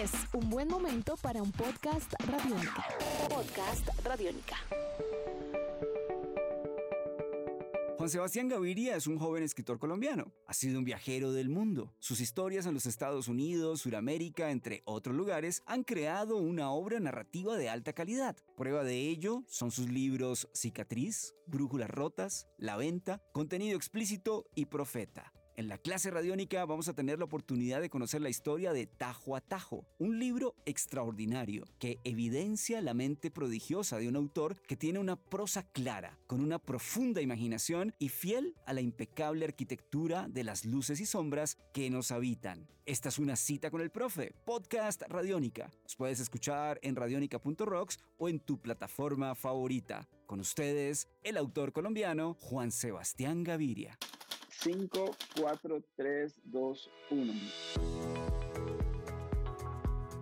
Es un buen momento para un podcast radiónica. Podcast radiónica. Juan Sebastián Gaviria es un joven escritor colombiano. Ha sido un viajero del mundo. Sus historias en los Estados Unidos, Sudamérica, entre otros lugares, han creado una obra narrativa de alta calidad. Prueba de ello son sus libros Cicatriz, Brújulas Rotas, La Venta, Contenido Explícito y Profeta. En la clase radiónica vamos a tener la oportunidad de conocer la historia de Tajo a Tajo, un libro extraordinario que evidencia la mente prodigiosa de un autor que tiene una prosa clara, con una profunda imaginación y fiel a la impecable arquitectura de las luces y sombras que nos habitan. Esta es una cita con el profe, podcast Radiónica. Os puedes escuchar en radionica.rocks o en tu plataforma favorita. Con ustedes, el autor colombiano Juan Sebastián Gaviria. 5, 4, 3, 2, 1.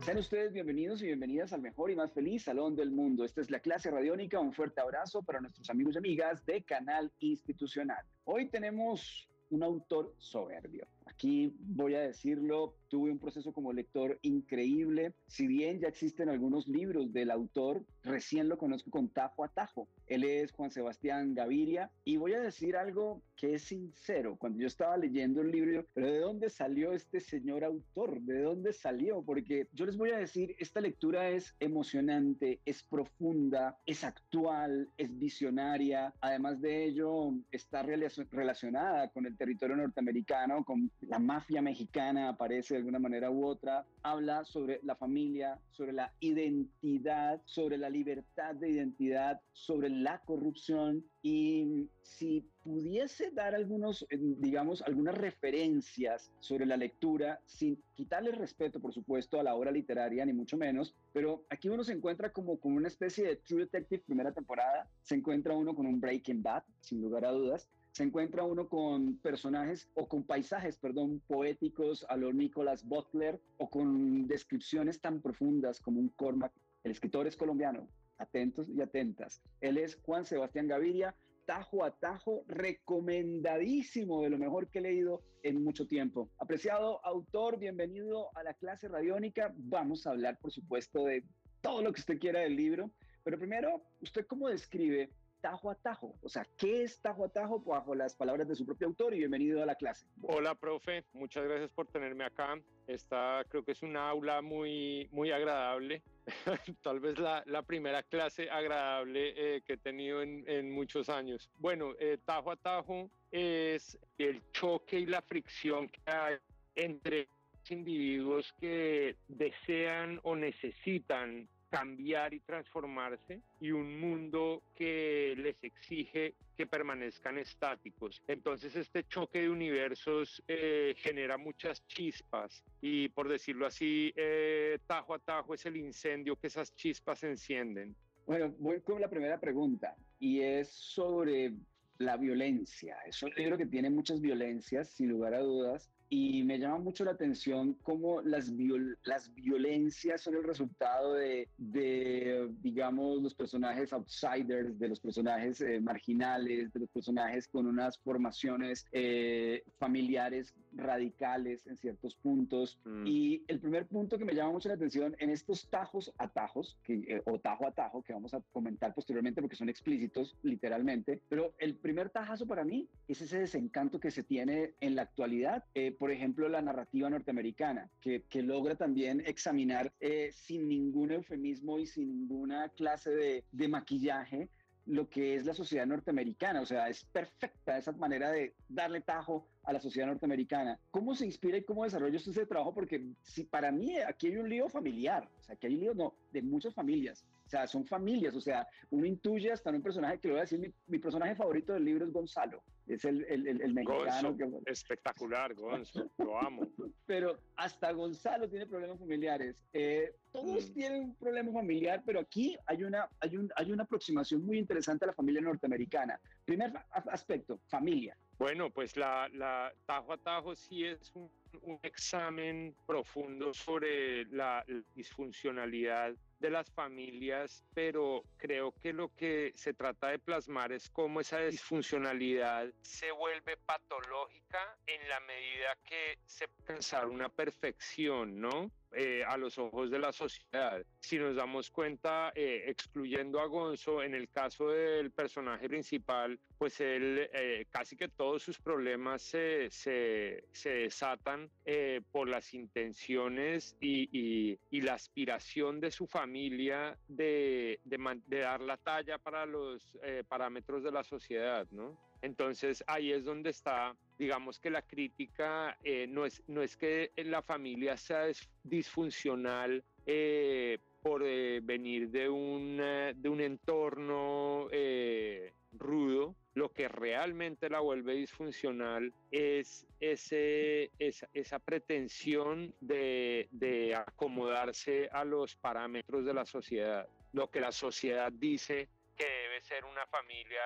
Sean ustedes bienvenidos y bienvenidas al mejor y más feliz salón del mundo. Esta es la clase radiónica. Un fuerte abrazo para nuestros amigos y amigas de Canal Institucional. Hoy tenemos un autor soberbio. Aquí voy a decirlo, tuve un proceso como lector increíble. Si bien ya existen algunos libros del autor, recién lo conozco con tajo a tajo. Él es Juan Sebastián Gaviria y voy a decir algo que es sincero. Cuando yo estaba leyendo el libro, pero ¿de dónde salió este señor autor? ¿De dónde salió? Porque yo les voy a decir, esta lectura es emocionante, es profunda, es actual, es visionaria. Además de ello, está relacionada con el territorio norteamericano, con la mafia mexicana, aparece de alguna manera u otra. Habla sobre la familia, sobre la identidad, sobre la libertad de identidad, sobre la corrupción y si pudiese dar algunos, eh, digamos, algunas referencias sobre la lectura, sin quitarle respeto, por supuesto, a la obra literaria, ni mucho menos, pero aquí uno se encuentra como con una especie de True Detective primera temporada, se encuentra uno con un Breaking Bad, sin lugar a dudas, se encuentra uno con personajes o con paisajes, perdón, poéticos a lo Nicholas Butler o con descripciones tan profundas como un Cormac. El escritor es colombiano, atentos y atentas. Él es Juan Sebastián Gaviria, tajo a tajo, recomendadísimo, de lo mejor que he leído en mucho tiempo. Apreciado autor, bienvenido a la clase radiónica. Vamos a hablar, por supuesto, de todo lo que usted quiera del libro, pero primero, ¿usted cómo describe tajo a tajo. O sea, ¿qué es tajo a tajo bajo las palabras de su propio autor? Y bienvenido a la clase. Hola, profe. Muchas gracias por tenerme acá. Esta creo que es una aula muy, muy agradable. Tal vez la, la, primera clase agradable eh, que he tenido en, en muchos años. Bueno, eh, tajo a tajo es el choque y la fricción que hay entre individuos que desean o necesitan cambiar y transformarse y un mundo que les exige que permanezcan estáticos. Entonces este choque de universos eh, genera muchas chispas y por decirlo así, eh, tajo a tajo es el incendio que esas chispas encienden. Bueno, voy con la primera pregunta y es sobre la violencia. Es un libro que tiene muchas violencias, sin lugar a dudas, y me llama mucho la atención cómo las, las violencias son el resultado de, de, digamos, los personajes outsiders, de los personajes eh, marginales, de los personajes con unas formaciones eh, familiares radicales en ciertos puntos. Mm. Y el primer punto que me llama mucho la atención en estos tajos a tajos, que, eh, o tajo a tajo, que vamos a comentar posteriormente porque son explícitos literalmente, pero el primer tajazo para mí es ese desencanto que se tiene en la actualidad por ejemplo, la narrativa norteamericana, que, logra también examinar eh, sin ningún eufemismo y sin ninguna clase de, de maquillaje lo que es la sociedad norteamericana. O sea, es perfecta esa manera de darle tajo a la sociedad norteamericana. ¿Cómo se inspira y cómo desarrolla usted ese trabajo? Porque si para mí aquí hay un lío familiar, o sea, que hay un lío no, de muchas familias. O sea, son familias, o sea, uno intuye hasta en un personaje que lo voy a decir, mi, personaje favorito del libro es Gonzalo, es el, el, el, mexicano. Espectacular, Gonzalo, lo amo. Pero hasta Gonzalo tiene problemas familiares. Eh, todos mm. tienen un problema familiar, pero aquí hay una, hay, un, hay una aproximación muy interesante a la familia norteamericana. Primer aspecto, familia. Bueno, pues la, la tajo a tajo sí es un, un examen profundo sobre la disfuncionalidad de las familias, pero creo que lo que se trata de plasmar es cómo esa disfuncionalidad se vuelve patológica en la medida que se pensar una perfección, ¿no? Eh, a los ojos de la sociedad. Si nos damos cuenta, eh, excluyendo a Gonzo, en el caso del personaje principal, pues él eh, casi que todos sus problemas se, se, se desatan por las intenciones y, y, y, la aspiración de su familia de, de, de dar la talla para los parámetros de la sociedad, ¿no? Entonces ahí es donde está, digamos que la crítica eh, no, es, no es que la familia sea disfuncional eh, por eh, venir de un, de un entorno rudo, lo que realmente la vuelve disfuncional es ese, esa, esa pretensión de, de acomodarse a los parámetros de la sociedad. Lo que la sociedad dice que debe ser una familia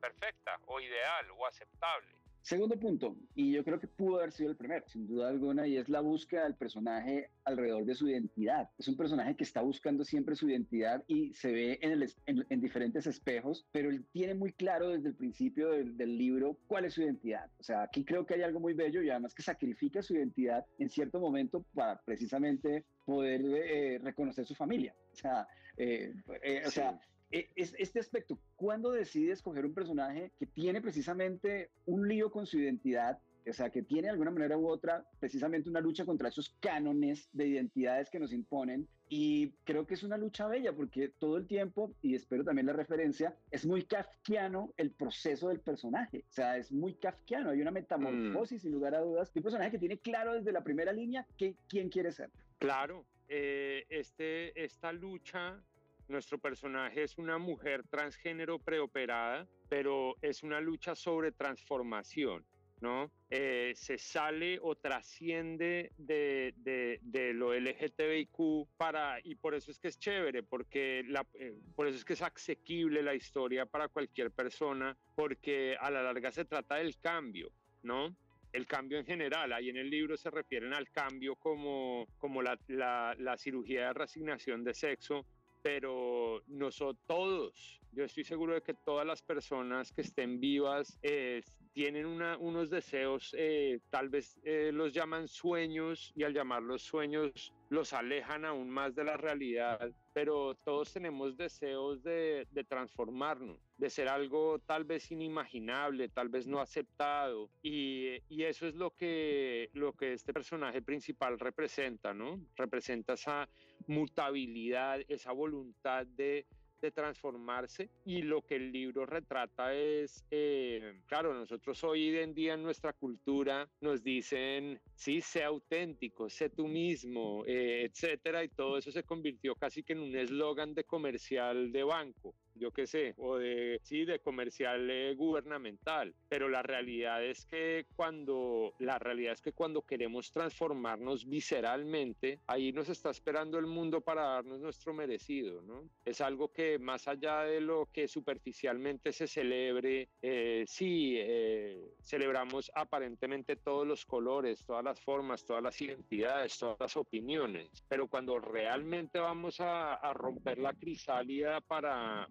perfecta o ideal o aceptable. Segundo punto, y yo creo que pudo haber sido el primero, sin duda alguna, y es la búsqueda del personaje alrededor de su identidad. Es un personaje que está buscando siempre su identidad y se ve en, el, en, diferentes espejos, pero él tiene muy claro desde el principio del, del, libro cuál es su identidad. O sea, aquí creo que hay algo muy bello y además que sacrifica su identidad en cierto momento para precisamente poder eh, reconocer su familia. O sea, eh, eh, o sea este aspecto, cuando decide escoger un personaje que tiene precisamente un lío con su identidad, o sea, que tiene de alguna manera u otra precisamente una lucha contra esos cánones de identidades que nos imponen. Y creo que es una lucha bella porque todo el tiempo, y espero también la referencia, es muy kafkiano el proceso del personaje. O sea, es muy kafkiano. Hay una metamorfosis, mm. sin lugar a dudas, de un personaje que tiene claro desde la primera línea que, quién quiere ser. Claro, eh, este, esta lucha nuestro personaje es una mujer transgénero preoperada, pero es una lucha sobre transformación. ¿no? Eh, se sale o trasciende de, de, lo LGTBIQ para, y por eso es que es chévere, porque la, eh, por eso es que es asequible la historia para cualquier persona, porque a la larga se trata del cambio, ¿no? el cambio en general. Ahí en el libro se refieren al cambio como, como la, la, la cirugía de resignación de sexo, pero nosotros todos, yo estoy seguro de que todas las personas que estén vivas eh, tienen unos deseos, eh, tal vez eh, los llaman sueños y al llamarlos sueños los alejan aún más de la realidad, pero todos tenemos deseos de, transformarnos, de ser algo tal vez inimaginable, tal vez no aceptado, y, y, eso es lo que, lo que este personaje principal representa, ¿no? Representa esa mutabilidad, esa voluntad de, transformarse. Y lo que el libro retrata es, eh, claro, nosotros hoy en día en nuestra cultura nos dicen, sí, sé auténtico, sé tú mismo, eh, etcétera, y todo eso se convirtió casi que en un eslogan de comercial de banco yo qué sé, o de, sí, de comercial eh, gubernamental. Pero la realidad es que cuando, la realidad es que cuando queremos transformarnos visceralmente, ahí nos está esperando el mundo para darnos nuestro merecido, ¿no? Es algo que más allá de lo que superficialmente se celebre, eh, sí, eh, celebramos aparentemente todos los colores, todas las formas, todas las identidades, todas las opiniones, pero cuando realmente vamos a, a romper la crisálida para para,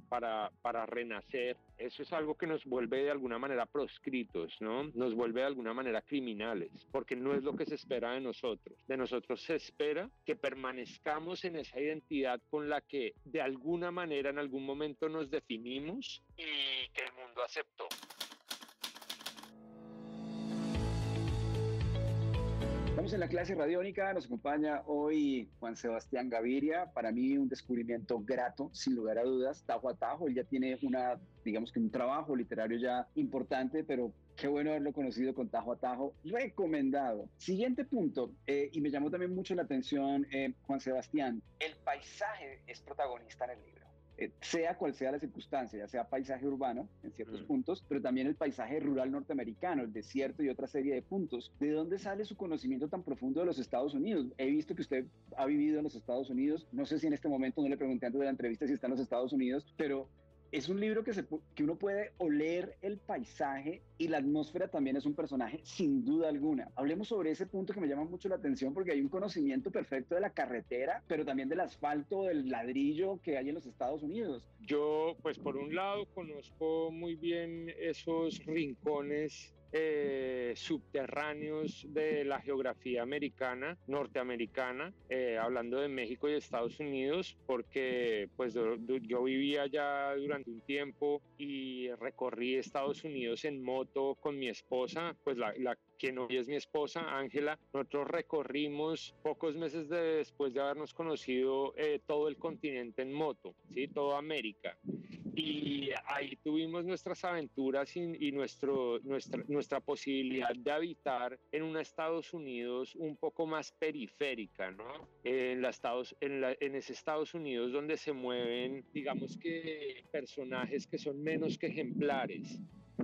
renacer, eso es algo que nos vuelve de alguna manera proscritos, ¿no? Nos vuelve de alguna manera criminales, porque no es lo que se espera de nosotros. De nosotros se espera que permanezcamos en esa identidad con la que de alguna manera en algún momento nos definimos y que el mundo aceptó. Estamos en la clase radiónica, nos acompaña hoy Juan Sebastián Gaviria, para mí un descubrimiento grato, sin lugar a dudas, tajo a tajo, él ya tiene una, digamos que un trabajo literario ya importante, pero qué bueno haberlo conocido con tajo a tajo, recomendado. Siguiente punto, eh, y me llamó también mucho la atención, eh, Juan Sebastián, el paisaje es protagonista en el libro. Eh, sea cual sea la circunstancia, ya sea paisaje urbano en ciertos mm. puntos, pero también el paisaje rural norteamericano, el desierto y otra serie de puntos. ¿De dónde sale su conocimiento tan profundo de los Estados Unidos? He visto que usted ha vivido en los Estados Unidos, no sé si en este momento no le pregunté antes de la entrevista si está en los Estados Unidos, pero es un libro que, uno puede oler el paisaje y la atmósfera también es un personaje sin duda alguna. Hablemos sobre ese punto que me llama mucho la atención porque hay un conocimiento perfecto de la carretera, pero también del asfalto, del ladrillo que hay en los Estados Unidos. Yo, pues por un lado, conozco muy bien esos rincones eh, subterráneos de la geografía americana, norteamericana, eh, hablando de México y Estados Unidos, porque pues yo, vivía allá durante un tiempo y recorrí Estados Unidos en moto con mi esposa, pues la, la quien hoy es mi esposa, Ángela. Nosotros recorrimos pocos meses después de habernos conocido eh, todo el continente en moto, ¿sí? toda América. Y ahí tuvimos nuestras aventuras y, nuestro, nuestra, nuestra posibilidad de habitar en un Estados Unidos un poco más periférica, ¿no? En, la Estados, en, la, en ese Estados Unidos donde se mueven, digamos que personajes que son menos que ejemplares.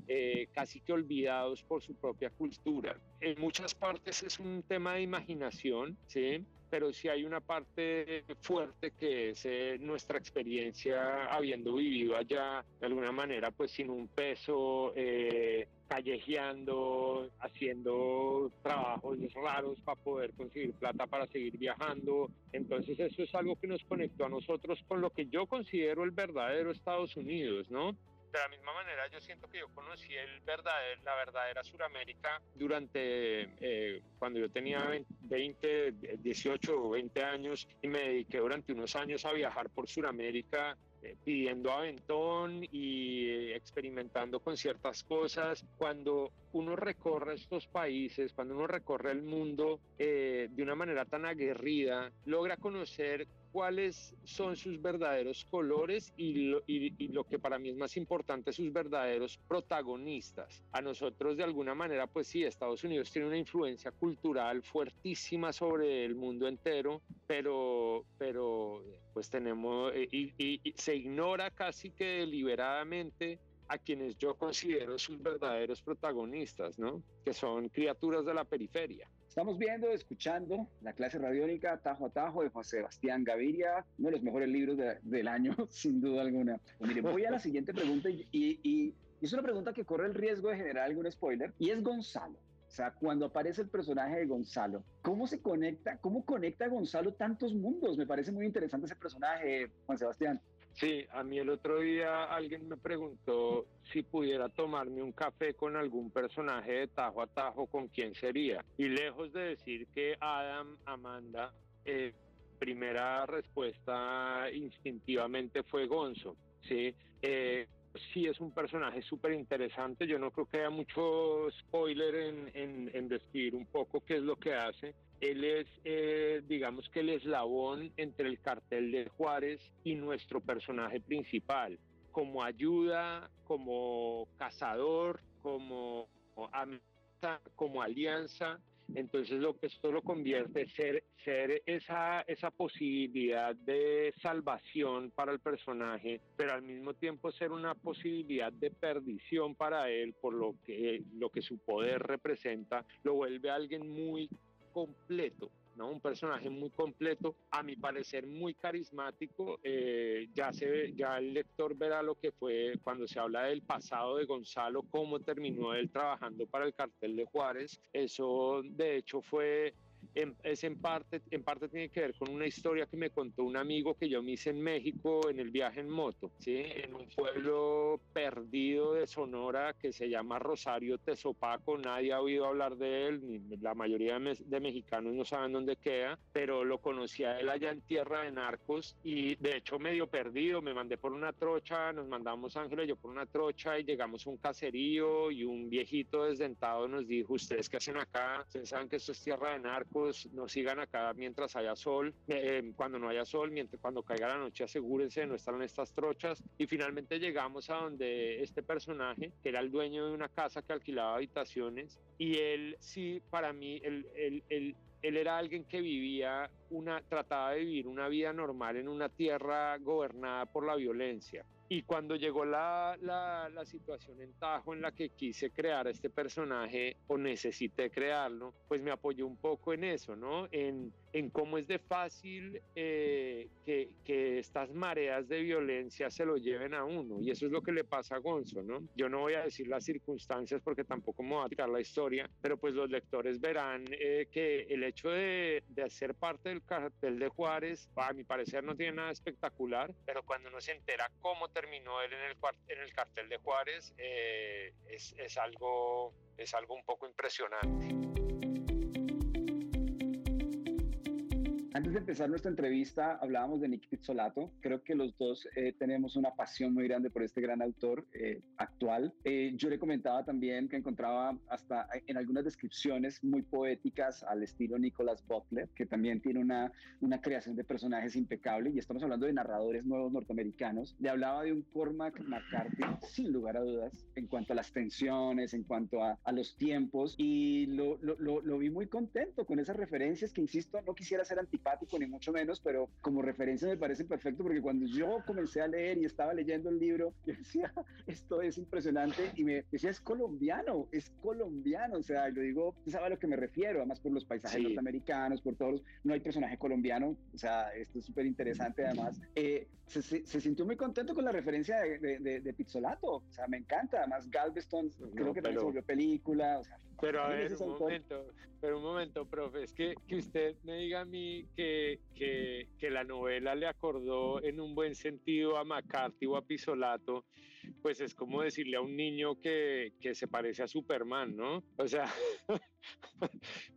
Eh, casi que olvidados por su propia cultura. En muchas partes es un tema de imaginación, ¿sí? Pero sí hay una parte fuerte que es eh, nuestra experiencia habiendo vivido allá de alguna manera pues sin un peso, eh, callejeando, haciendo trabajos raros para poder conseguir plata para seguir viajando. Entonces eso es algo que nos conectó a nosotros con lo que yo considero el verdadero Estados Unidos, ¿no? De la misma manera yo siento que yo conocí el verdadero, la verdadera Suramérica durante eh, cuando yo tenía 20, 18 o 20 años y me dediqué durante unos años a viajar por Suramérica eh, pidiendo aventón y eh, experimentando con ciertas cosas. Cuando uno recorre estos países, cuando uno recorre el mundo de una manera tan aguerrida, logra conocer cuáles son sus verdaderos colores y lo, que para mí es más importante, sus verdaderos protagonistas. A nosotros de alguna manera, pues sí, Estados Unidos tiene una influencia cultural fuertísima sobre el mundo entero, pero, pero pues tenemos, eh, y se ignora casi que deliberadamente a quienes yo considero sus verdaderos protagonistas, ¿no? Que son criaturas de la periferia. Estamos viendo, escuchando la clase radiónica Tajo a Tajo de José Sebastián Gaviria, uno de los mejores libros del año, sin duda alguna. Pues voy a la siguiente pregunta y, y es una pregunta que corre el riesgo de generar algún spoiler y es Gonzalo. O sea, cuando aparece el personaje de Gonzalo, ¿cómo se conecta? ¿Cómo conecta Gonzalo tantos mundos? Me parece muy interesante ese personaje, Juan Sebastián. Sí, a mí el otro día alguien me preguntó si pudiera tomarme un café con algún personaje de tajo a tajo, ¿con quién sería? Y lejos de decir que Adam, Amanda, eh, primera respuesta instintivamente fue Gonzo, ¿sí? Eh, sí es un personaje súper interesante. Yo no creo que haya mucho spoiler en, en, describir un poco qué es lo que hace él es, eh, digamos que el eslabón entre el cartel de Juárez y nuestro personaje principal, como ayuda, como cazador, como como alianza. Entonces lo que esto lo convierte ser ser esa posibilidad de salvación para el personaje, pero al mismo tiempo ser una posibilidad de perdición para él por lo que lo que su poder representa, lo vuelve alguien muy completo, ¿no? Un personaje muy completo, a mi parecer muy carismático. Eh, ya, se, ya el lector verá lo que fue cuando se habla del pasado de Gonzalo, cómo terminó él trabajando para el cartel de Juárez. Eso, de hecho, fue es en parte, en parte tiene que ver con una historia que me contó un amigo que yo me hice en México en el viaje en moto, ¿sí? en un pueblo perdido de Sonora que se llama Rosario Tezopaco. Nadie ha oído hablar de él, ni la mayoría de, mexicanos no saben dónde queda, pero lo conocí a él allá en tierra de narcos y de hecho medio perdido. Me mandé por una trocha, nos mandamos Ángel y yo por una trocha y llegamos a un caserío y un viejito desdentado nos dijo: ¿Ustedes qué hacen acá? Ustedes saben que esto es tierra de narcos nos sigan acá mientras haya sol, eh, em, cuando no haya sol, mientras, cuando caiga la noche asegúrense de no estar en estas trochas. Y finalmente llegamos a donde este personaje, que era el dueño de una casa que alquilaba habitaciones y él sí, para mí, él, él, él era alguien que vivía una, trataba de vivir una vida normal en una tierra gobernada por la violencia. Y cuando llegó la, la, la, situación en Tajo en la que quise crear este personaje o necesité crearlo, pues me apoyó un poco en eso, ¿no? En, en cómo es de fácil eh, que, que, estas mareas de violencia se lo lleven a uno. Y eso es lo que le pasa a Gonzo, ¿no? Yo no voy a decir las circunstancias porque tampoco me voy a tirar la historia, pero pues los lectores verán eh, que el hecho de, de hacer parte del cartel de Juárez, a mi parecer, no tiene nada espectacular, pero cuando uno se entera cómo terminó él en el, en el cartel de Juárez, eh, es, es, algo, es algo un poco impresionante. Antes de empezar nuestra entrevista, hablábamos de Nick Pizzolato. Creo que los dos eh, tenemos una pasión muy grande por este gran autor eh, actual. Eh, yo le comentaba también que encontraba hasta en algunas descripciones muy poéticas al estilo Nicholas Butler, que también tiene una, una creación de personajes impecable. Y estamos hablando de narradores nuevos norteamericanos. Le hablaba de un Cormac McCarthy, sin lugar a dudas, en cuanto a las tensiones, en cuanto a, a los tiempos. Y lo, lo, lo, lo vi muy contento con esas referencias que, insisto, no quisiera ser ni mucho menos, pero como referencia me parece perfecto porque cuando yo comencé a leer y estaba leyendo el libro, yo decía, esto es impresionante y me decía, es colombiano, es colombiano, o sea, yo digo, sabe a lo que me refiero, además por los paisajes norteamericanos, por todos, no hay personaje colombiano, o sea, esto es súper interesante además. Eh, se, se, sintió muy contento con la referencia de, de, de, Pizzolato, o sea, me encanta, además Galveston, creo que también se volvió película, o sea, pero a ver, un momento, pero un momento, profe, es que, que usted me diga a mí que, que, que, la novela le acordó en un buen sentido a McCarthy o a Pisolato, pues es como decirle a un niño que, que se parece a Superman, ¿no? O sea,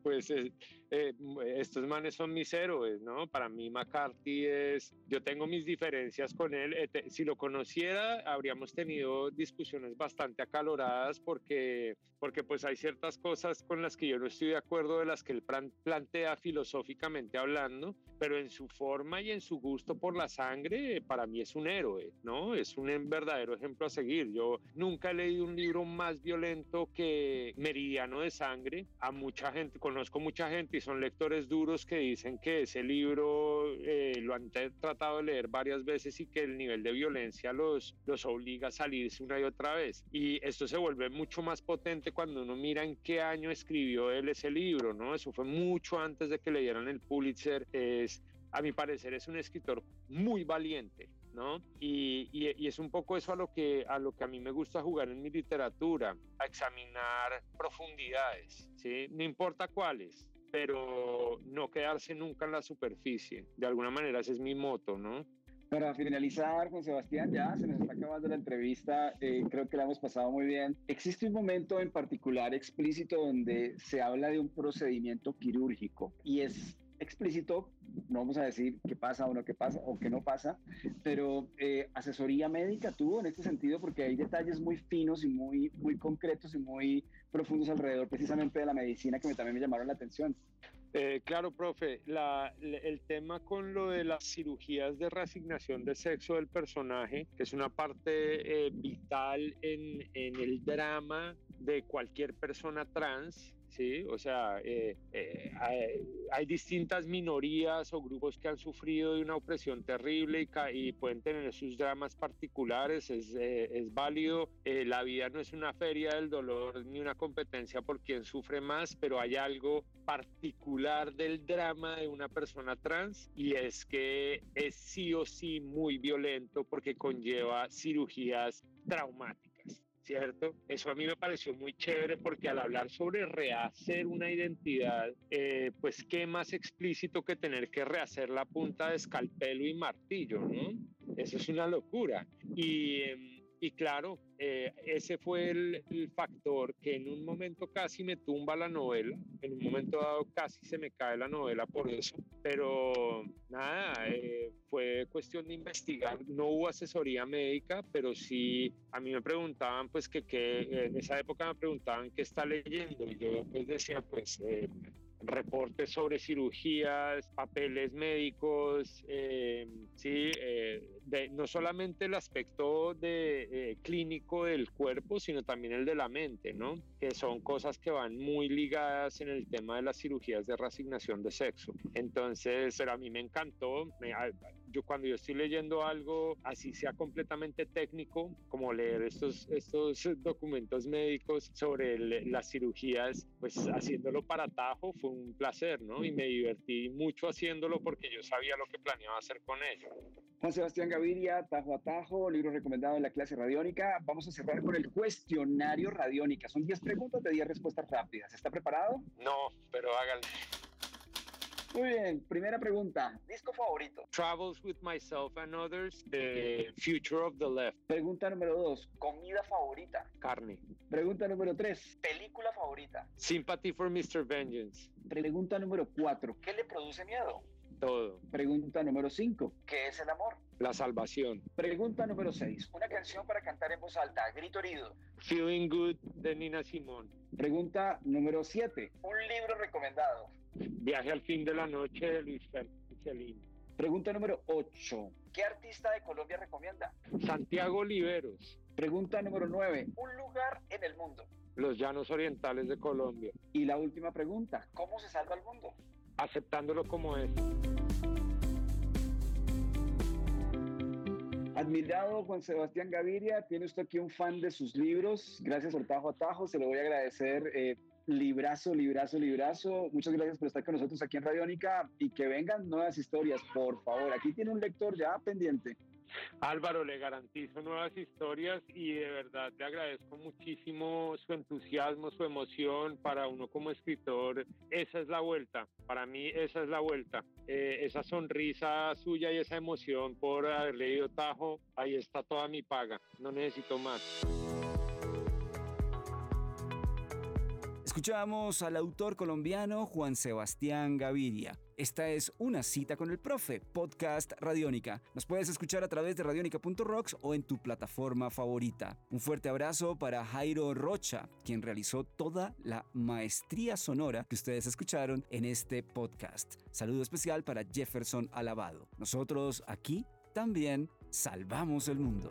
pues eh, eh, estos manes son mis héroes, ¿no? Para mí McCarthy es, yo tengo mis diferencias con él, eh, si lo conociera habríamos tenido discusiones bastante acaloradas porque, porque pues hay ciertas cosas con las que yo no estoy de acuerdo de las que él plantea filosóficamente hablando, pero en su forma y en su gusto por la sangre, para mí es un héroe, ¿no? Es un verdadero ejemplo a seguir. Yo nunca he leído un libro más violento que Meridiano de Sangre. A mucha gente, conozco mucha gente y son lectores duros que dicen que ese libro eh, lo han tratado de leer varias veces y que el nivel de violencia los, los obliga a salirse una y otra vez. Y esto se vuelve mucho más potente cuando uno mira en qué año escribió él ese libro, ¿no? Eso fue mucho antes de que le dieran el Pulitzer. Es, a mi parecer, es un escritor muy valiente, ¿no? Y, y, es un poco eso a lo, que, a lo que a mí me gusta jugar en mi literatura, a examinar profundidades, ¿sí? No importa cuáles, pero no quedarse nunca en la superficie. De alguna manera ese es mi moto, ¿no? Para finalizar, Juan Sebastián, ya se nos está acabando la entrevista, eh, creo que la hemos pasado muy bien. ¿Existe un momento en particular explícito donde se habla de un procedimiento quirúrgico y es explícito, no vamos a decir qué pasa o no qué pasa o qué no pasa, pero eh, asesoría médica tuvo en este sentido porque hay detalles muy finos y muy, muy concretos y muy profundos alrededor precisamente de la medicina que me, también me llamaron la atención. Eh, claro, profe, la, el tema con lo de las cirugías de reasignación de sexo del personaje, que es una parte eh, vital en, en el drama de cualquier persona trans, ¿sí? O sea, eh, eh, hay, distintas minorías o grupos que han sufrido de una opresión terrible y, pueden tener sus dramas particulares, es, eh, es válido. la vida no es una feria del dolor ni una competencia por quien sufre más, pero hay algo particular del drama de una persona trans y es que es sí o sí muy violento porque conlleva cirugías traumáticas. ¿Cierto? Eso a mí me pareció muy chévere porque al hablar sobre rehacer una identidad, eh, pues qué más explícito que tener que rehacer la punta de escalpelo y martillo, ¿no? Eso es una locura. Y em, y claro, eh, ese fue el, factor que en un momento casi me tumba la novela, en un momento dado casi se me cae la novela por eso, pero nada, eh, fue cuestión de investigar, no hubo asesoría médica, pero sí, a mí me preguntaban pues que, que en esa época me preguntaban qué está leyendo y yo pues decía pues... Eh, reportes sobre cirugías, papeles médicos, eh, sí, eh, de, no solamente el aspecto de, eh, clínico del cuerpo, sino también el de la mente, ¿no? Que son cosas que van muy ligadas en el tema de las cirugías de reasignación de sexo. Entonces, pero a mí me encantó, yo cuando yo estoy leyendo algo, así sea completamente técnico, como leer estos, estos documentos médicos sobre las cirugías, pues haciéndolo para Tajo fue un placer, ¿no? Y me divertí mucho haciéndolo porque yo sabía lo que planeaba hacer con ello. Juan Sebastián Gaviria, Tajo a Tajo, libro recomendado en la clase radiónica. Vamos a cerrar con el cuestionario radiónica. Son 10 preguntas de 10 respuestas rápidas. ¿Está preparado? No, pero háganlo. Muy bien, primera pregunta. ¿Disco favorito? Travels with Myself and Others, The Future of the Left. Pregunta número dos. ¿Comida favorita? Carne. Pregunta número tres. ¿Película favorita? Sympathy for Mr. Vengeance. Pregunta número cuatro. ¿Qué le produce miedo? Todo. Pregunta número cinco. ¿Qué es el amor? La salvación. Pregunta número seis. Una canción para cantar en voz alta, grito herido. Feeling Good de Nina Simón. Pregunta número siete. Un libro recomendado. Viaje al fin de la noche de Luis Celín. Pregunta número 8. ¿Qué artista de Colombia recomienda? Santiago Oliveros. Pregunta número 9. Un lugar en el mundo. Los llanos orientales de Colombia. Y la última pregunta. ¿Cómo se salva el mundo? Aceptándolo como es. Admirado Juan Sebastián Gaviria, tiene usted aquí un fan de sus libros. Gracias por tajo a tajo, se lo voy a agradecer eh, librazo, librazo, librazo. Muchas gracias por estar con nosotros aquí en Radiónica y que vengan nuevas historias, por favor. Aquí tiene un lector ya pendiente. Álvaro, le garantizo nuevas historias y de verdad le agradezco muchísimo su entusiasmo, su emoción. Para uno como escritor, esa es la vuelta. Para mí, esa es la vuelta. Eh, esa sonrisa suya y esa emoción por haber leído Tajo, ahí está toda mi paga. No necesito más. Escuchamos al autor colombiano Juan Sebastián Gaviria. Esta es Una cita con el profe, podcast Radiónica. Nos puedes escuchar a través de radionica.rocks o en tu plataforma favorita. Un fuerte abrazo para Jairo Rocha, quien realizó toda la maestría sonora que ustedes escucharon en este podcast. Saludo especial para Jefferson Alabado. Nosotros aquí también salvamos el mundo.